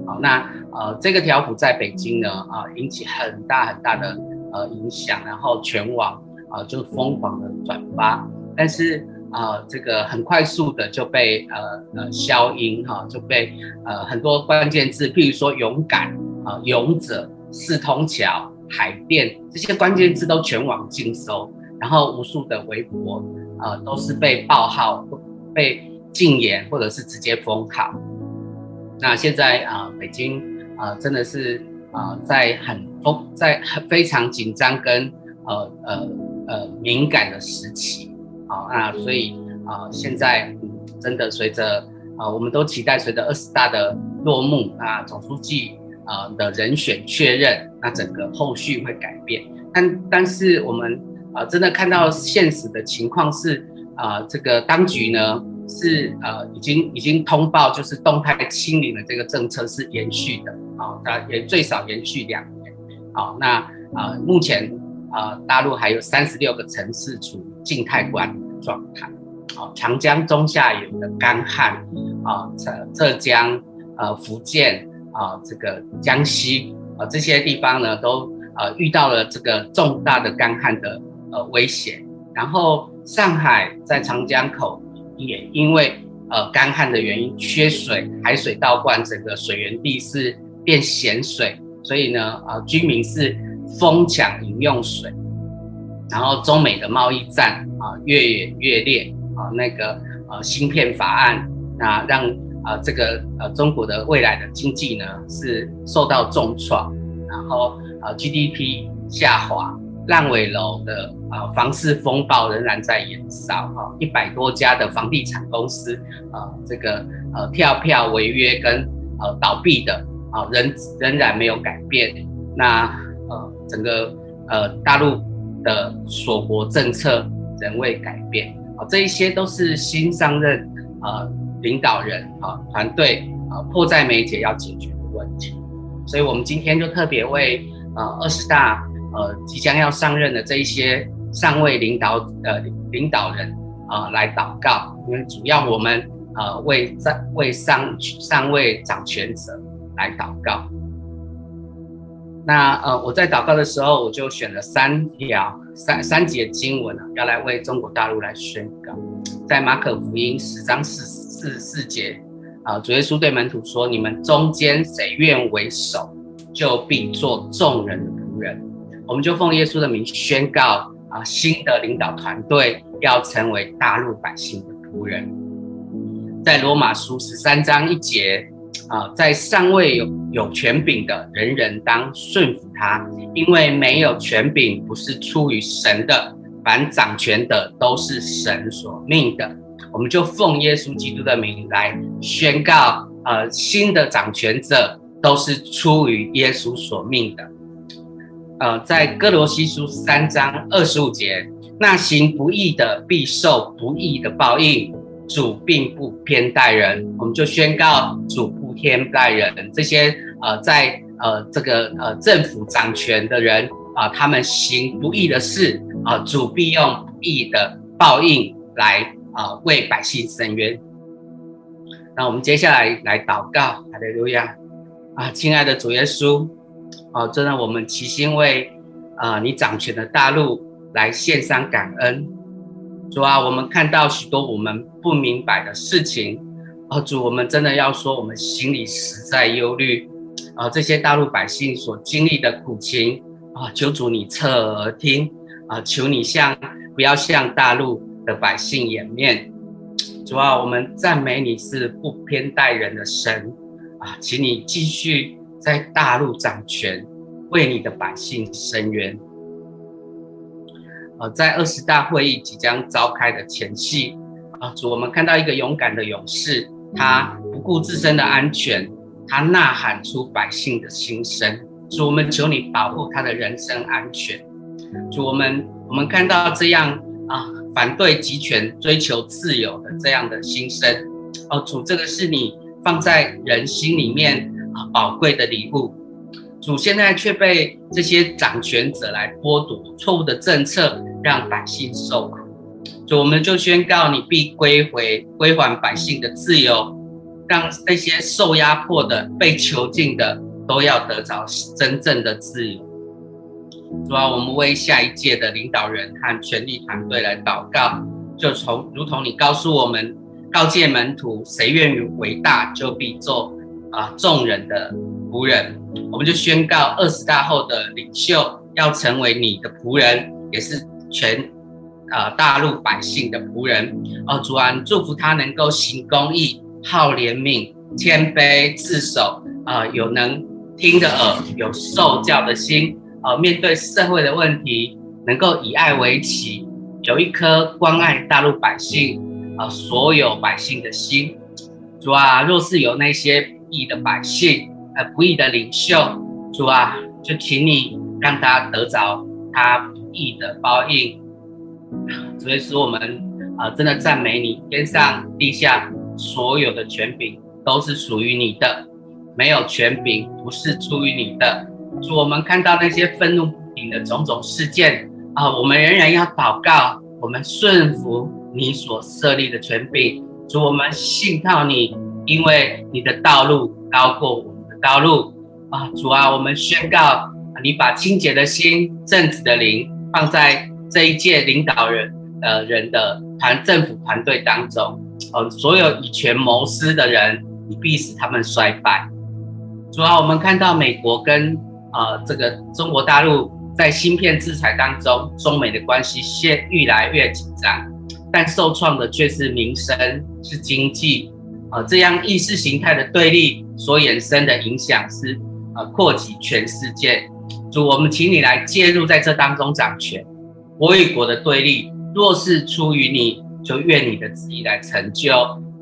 好，那呃这个条幅在北京呢啊、呃、引起很大很大的呃影响，然后全网啊、呃、就疯狂的转发，但是啊、这个很快速的就被呃呃消音哈、就被呃很多关键字，譬如说勇敢啊、勇者、四通桥、海淀这些关键字都全网禁搜，然后无数的微博啊、都是被爆号、被禁言或者是直接封号。那现在啊、北京啊、真的是啊、在很封，在非常紧张跟呃呃呃敏感的时期啊，那所以啊、现在嗯，真的随着啊、我们都期待随着二十大的落幕啊，总书记啊、的人选确认，那整个后续会改变。但但是我们啊、真的看到现实的情况是啊、这个当局呢。是呃，已经已经通报，就是动态清零的这个政策是延续的啊，它也最少延续两年。好，那啊、目前啊、大陆还有三十六个城市处于静态管理的状态。啊，长江中下游的干旱啊，浙浙江、呃福建啊，这个江西啊这些地方呢，都呃遇到了这个重大的干旱的呃威胁。然后上海在长江口。也因为呃干旱的原因缺水，海水倒灌，整个水源地是变咸水，所以呢呃居民是疯抢饮用水，然后中美的贸易战啊、越演越烈啊、那个呃芯片法案那让啊、这个呃中国的未来的经济呢是受到重创，然后啊 GDP 下滑。烂尾楼的啊房市风暴仍然在延烧哈，一百多家的房地产公司啊，这个呃跳票违约跟呃倒闭的啊，仍仍然没有改变。那呃整个呃大陆的锁国政策仍未改变啊，这一些都是新上任啊领导人啊团队啊迫在眉睫要解决的问题。所以我们今天就特别为啊二十大。呃，即将要上任的这一些上位领导呃领导人啊、来祷告，因为主要我们呃为在为上上位掌权者来祷告。那呃我在祷告的时候，我就选了三条三三节经文啊，要来为中国大陆来宣告。在马可福音十章四四四节啊、主耶稣对门徒说：“你们中间谁愿为首，就必做众人的仆人。”我们就奉耶稣的名宣告啊，新的领导团队要成为大陆百姓的仆人。在罗马书十三章一节啊，在上位有有权柄的人人当顺服他，因为没有权柄不是出于神的，凡掌权的都是神所命的。我们就奉耶稣基督的名来宣告，呃，新的掌权者都是出于耶稣所命的。呃，在哥罗西书三章二十五节，那行不义的必受不义的报应。主并不偏待人，我们就宣告主不偏待人。这些呃，在呃这个呃政府掌权的人啊、他们行不义的事啊、主必用不义的报应来啊、为百姓伸冤。那我们接下来来祷告，哈利路亚啊，亲爱的主耶稣。啊，真的，我们齐心为啊、你掌权的大陆来献上感恩。主啊，我们看到许多我们不明白的事情。哦，主，我们真的要说，我们心里实在忧虑。啊、这些大陆百姓所经历的苦情啊、求主你侧耳听啊，求你向不要向大陆的百姓掩面。主啊，我们赞美你是不偏待人的神啊，请你继续。在大陆掌权，为你的百姓伸冤。呃，在二十大会议即将召开的前夕，啊，主，我们看到一个勇敢的勇士，他不顾自身的安全，他呐喊出百姓的心声。主，我们求你保护他的人身安全。主，我们我们看到这样啊，反对集权、追求自由的这样的心声。哦，主，这个是你放在人心里面啊。宝贵的礼物，主现在却被这些掌权者来剥夺，错误的政策让百姓受苦。主，我们就宣告，你必归回归还百姓的自由，让那些受压迫的、被囚禁的都要得着真正的自由。主啊，我们为下一届的领导人和权力团队来祷告，就从如同你告诉我们，告诫门徒，谁愿意为大，就必做啊众人的仆人。我们就宣告二十大后的领袖要成为你的仆人，也是全。啊，大陆百姓的仆人哦，主啊，祝福他能够行公义、好怜悯、谦卑、自守啊，有能听的耳、有受教的心啊，面对社会的问题，能够以爱为旗，有一颗关爱大陆百姓啊，所有百姓的心。主啊，若是有那些不义的百姓、呃不义的领袖，主啊，就请你让他得着他不义的报应。所以说，我们啊，真的赞美你，天上地下所有的权柄都是属于你的，没有权柄不是出于你的。主，我们看到那些愤怒不平的种种事件啊，我们仍然要祷告，我们顺服你所设立的权柄。主，我们信靠你，因为你的道路高过我道路啊。主啊，我们宣告，你把清洁的心、正直的灵放在。这一届领导人呃人的团政府团队当中，呃，所有以权谋私的人，你必使他们衰败。主要我们看到美国跟呃这个中国大陆在芯片制裁当中，中美的关系现越来越紧张，但受创的却是民生，是经济。呃，这样意识形态的对立所衍生的影响是呃扩及全世界。主，我们请你来介入在这当中掌权。国与国的对立，若是出于你，就愿你的旨意来成就。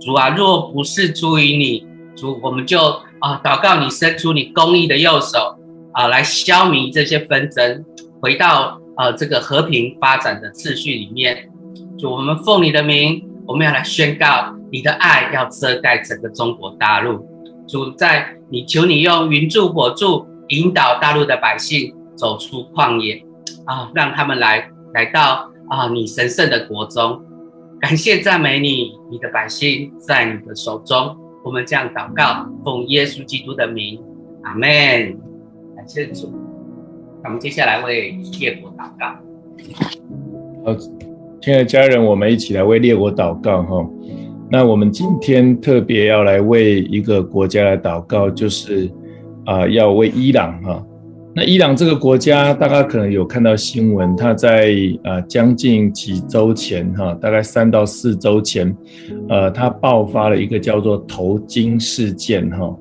主啊，若不是出于你，主，我们就啊祷告你伸出你公义的右手啊，来消弭这些纷争，回到呃这个和平发展的秩序里面。主，我们奉你的名，我们要来宣告你的爱要遮盖整个中国大陆。主，在你求你用云柱火柱引导大陆的百姓走出旷野啊，让他们来。来到啊，你神圣的国中，感谢赞美你，你的百姓在你的手中。我们这样祷告，奉耶稣基督的名，阿门。感谢主。我们接下来为列国祷告。亲爱的家人，我们一起来为列国祷告哈。那我们今天特别要来为一个国家来祷告，就是啊，要为伊朗哈。那伊朗这个国家，大家可能有看到新闻，它在呃将近几周前哈，大概三到四周前，呃，它爆发了一个叫做头巾事件哈。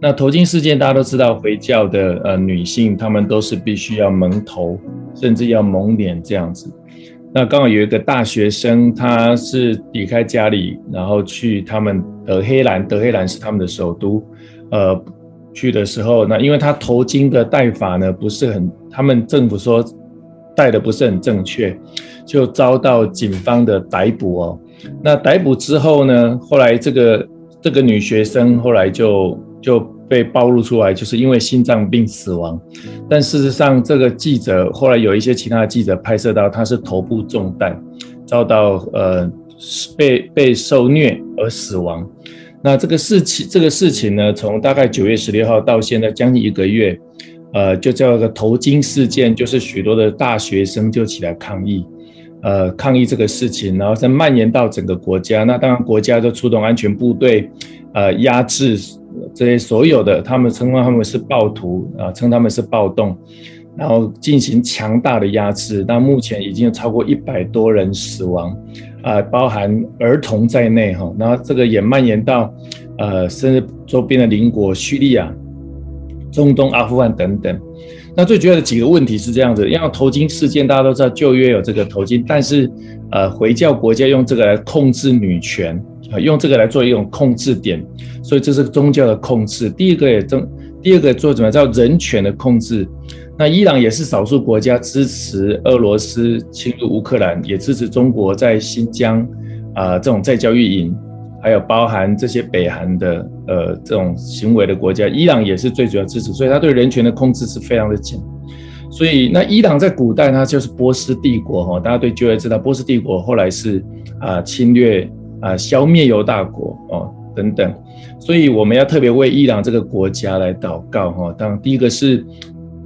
那头巾事件大家都知道，回教的呃女性她们都是必须要蒙头，甚至要蒙脸这样子。那刚好有一个大学生，他是离开家里，然后去他们德黑兰，德黑兰是他们的首都，呃。去的时候，那因为他头巾的戴法呢不是很，他们政府说戴的不是很正确，就遭到警方的逮捕哦。那逮捕之后呢，后来这个这个女学生后来就就被暴露出来，就是因为心脏病死亡。但事实上，这个记者后来有一些其他的记者拍摄到，他是头部中弹，遭到呃被被受虐而死亡。那这个事情，这个事情呢，从大概九月十六号到现在将近一个月，呃，就叫个头巾事件，就是许多的大学生就起来抗议，呃，抗议这个事情，然后再蔓延到整个国家。那当然，国家就出动安全部队，呃，压制这些所有的，他们称他们是暴徒啊，称他们是暴动，然后进行强大的压制。那目前已经有超过一百多人死亡。啊，包含儿童在内哈，然后这个也蔓延到，呃，甚至周边的邻国叙利亚、中东、阿富汗等等。那最主要的几个问题是这样子：因为头巾事件，大家都知道旧约有这个头巾，但是呃，回教国家用这个来控制女权，啊，用这个来做一种控制点，所以这是宗教的控制。第一个也中，第二个做什么叫人权的控制？那伊朗也是少数国家支持俄罗斯侵入乌克兰，也支持中国在新疆啊、这种在教育营，还有包含这些北韩的呃这种行为的国家，伊朗也是最主要支持，所以他对人权的控制是非常的紧。所以那伊朗在古代它就是波斯帝国哈，大家对就业知道波斯帝国后来是啊、侵略啊、消灭犹大国哦等等，所以我们要特别为伊朗这个国家来祷告哈。当第一个是。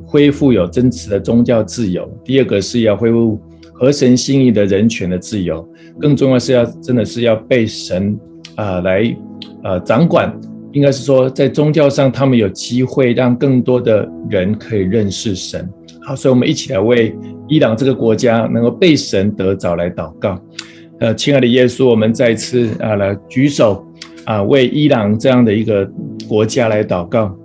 恢复有真实的宗教自由，第二个是要恢复合神心意的人权的自由，更重要是要真的是要被神、呃、来呃掌管，应该是说在宗教上他们有机会让更多的人可以认识神。好，所以我们一起来为伊朗这个国家能够被神得着来祷告。呃，亲爱的耶稣，我们再次啊来举手啊为伊朗这样的一个国家来祷告。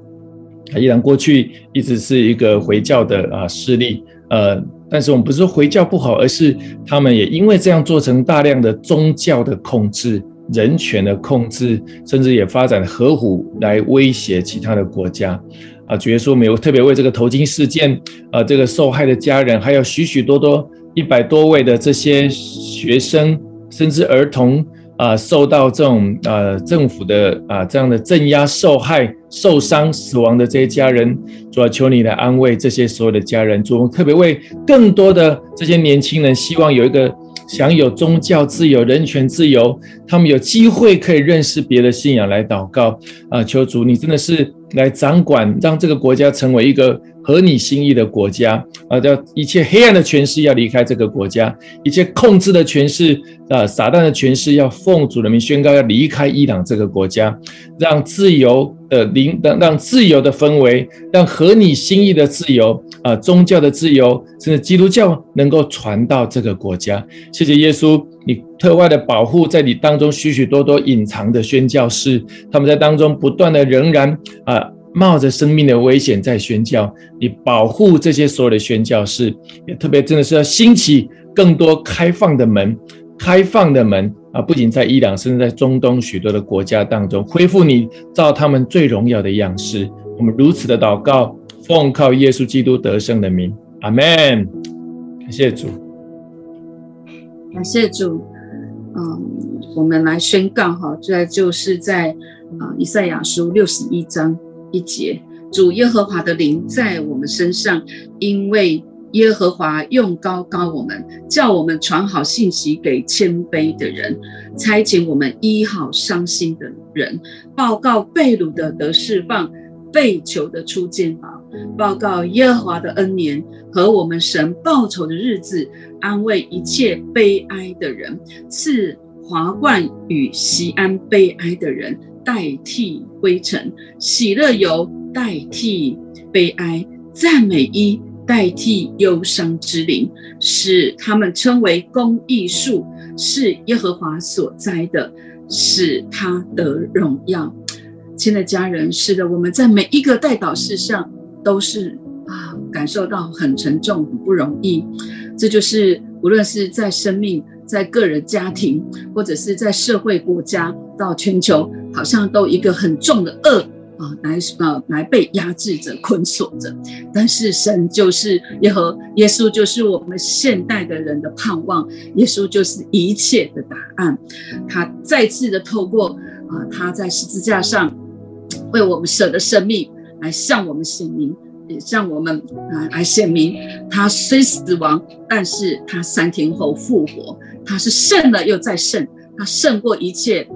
伊朗过去一直是一个回教的啊势力，呃，但是我们不是说回教不好，而是他们也因为这样做成大量的宗教的控制、人权的控制，甚至也发展核武来威胁其他的国家。啊，主耶稣，我们有特别为这个头巾事件，啊，这个受害的家人，还有许许多多一百多位的这些学生，甚至儿童。啊，受到这种呃政府的啊这样的镇压、受害、受伤、死亡的这些家人，主要求你来安慰这些所有的家人。主，特别为更多的这些年轻人，希望有一个享有宗教自由、人权自由，他们有机会可以认识别的信仰来祷告。啊，求主，你真的是来掌管，让这个国家成为一个。合你心意的国家啊，叫一切黑暗的权势要离开这个国家，一切控制的权势啊，撒旦的权势要奉主的名宣告要离开伊朗这个国家，让自由的灵，让让自由的氛围，让合你心意的自由啊，宗教的自由，甚至基督教能够传到这个国家。谢谢耶稣，你特外的保护在你当中许许多多隐藏的宣教士，他们在当中不断的仍然啊。冒着生命的危险在宣教，你保护这些所有的宣教士，也特别真的是要兴起更多开放的门，开放的门啊！不仅在伊朗，甚至在中东许多的国家当中，恢复你造他们最荣耀的样式。我们如此的祷告，奉靠耶稣基督得胜的名，阿门。感谢主，感谢主。嗯，我们来宣告哈，这就是在啊以赛亚书六十一章。一节，主耶和华的灵在我们身上，因为耶和华用高高我们，叫我们传好信息给谦卑的人，差遣我们医好伤心的人，报告被掳的得释放，被囚的出监牢，报告耶和华的恩年和我们神报仇的日子，安慰一切悲哀的人，赐华冠与锡安悲哀的人。代替灰尘，喜乐油代替悲哀，赞美衣代替忧伤之灵，使他们称为公义树，是耶和华所栽的，使他得荣耀。亲爱的家人，是的，我们在每一个代祷事上都是啊，感受到很沉重、很不容易。这就是无论是在生命、在个人家庭，或者是在社会、国家到全球。好像都一个很重的恶啊，来呃来被压制着、捆锁着。但是神就是耶和耶稣，就是我们现代的人的盼望。耶稣就是一切的答案。他再次的透过啊，他在十字架上为我们舍的生命，来向我们显明，也向我们啊来显明，他虽死亡，但是他三天后复活，他是胜了又再胜。他胜过一切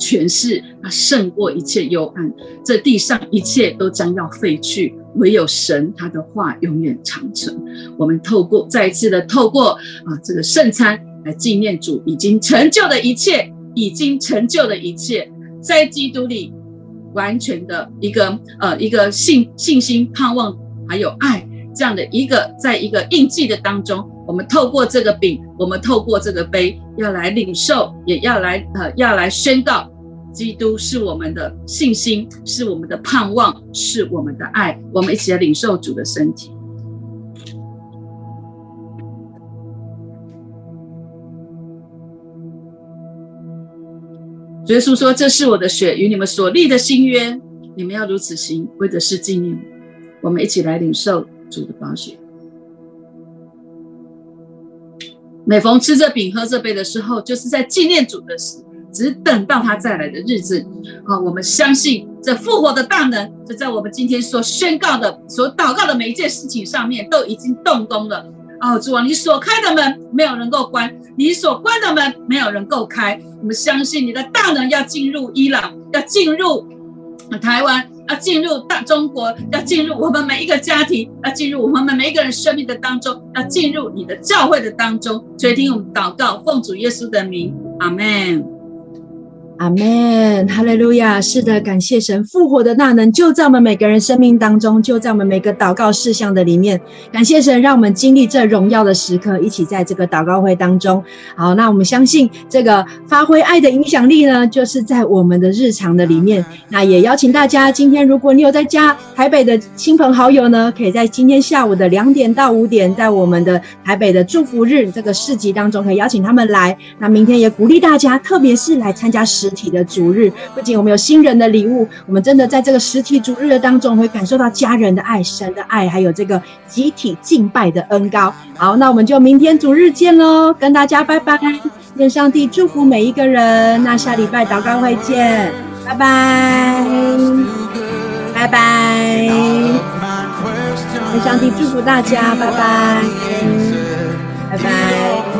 权势，他胜过一切幽暗。这地上一切都将要废去，唯有神他的话永远长存。我们透过再一次的透过啊这个圣餐来纪念主已经成就的一切，已经成就的一切，在基督里完全的一个呃一个信信心盼望还有爱这样的一个在一个印记的当中。我们透过这个饼，我们透过这个杯，要来领受，也要来呃，要来宣告，基督是我们的信心，是我们的盼望，是我们的爱。我们一起来领受主的身体。耶稣说：“这是我的血，与你们所立的新约，你们要如此行，为的是纪念我。”我们一起来领受主的宝血。每逢吃这饼、喝这杯的时候，就是在纪念主的死，只等到他再来的日子。啊，我们相信这复活的大能，就在我们今天所宣告的、所祷告的每一件事情上面，都已经动工了。啊，主啊，你所开的门，没有人够关；你所关的门，没有人够开。我们相信你的大能要进入伊朗，要进入台湾，要进入大中国，要进入我们每一个家庭，要进入我们每一个人生命的当中，要进入你的教会的当中。垂听我们祷告，奉主耶稣的名，阿门。阿门，哈利路亚！是的，感谢神复活的大能就在我们每个人生命当中，就在我们每个祷告事项的里面。感谢神，让我们经历这荣耀的时刻，一起在这个祷告会当中。好，那我们相信这个发挥爱的影响力呢，就是在我们的日常的里面。那也邀请大家，今天如果你有在家台北的亲朋好友呢，可以在今天下午的两点到五点，在我们的台北的祝福日这个市集当中，可以邀请他们来。那明天也鼓励大家，特别是来参加实。实体的主日，不仅我们有新人的礼物，我们真的在这个实体主日的当中，会感受到家人的爱、神的爱，还有这个集体敬拜的恩高。好，那我们就明天主日见喽，跟大家拜拜，愿上帝祝福每一个人。那下礼拜祷告会见，拜拜，拜拜，愿上帝祝福大家，拜拜，拜拜。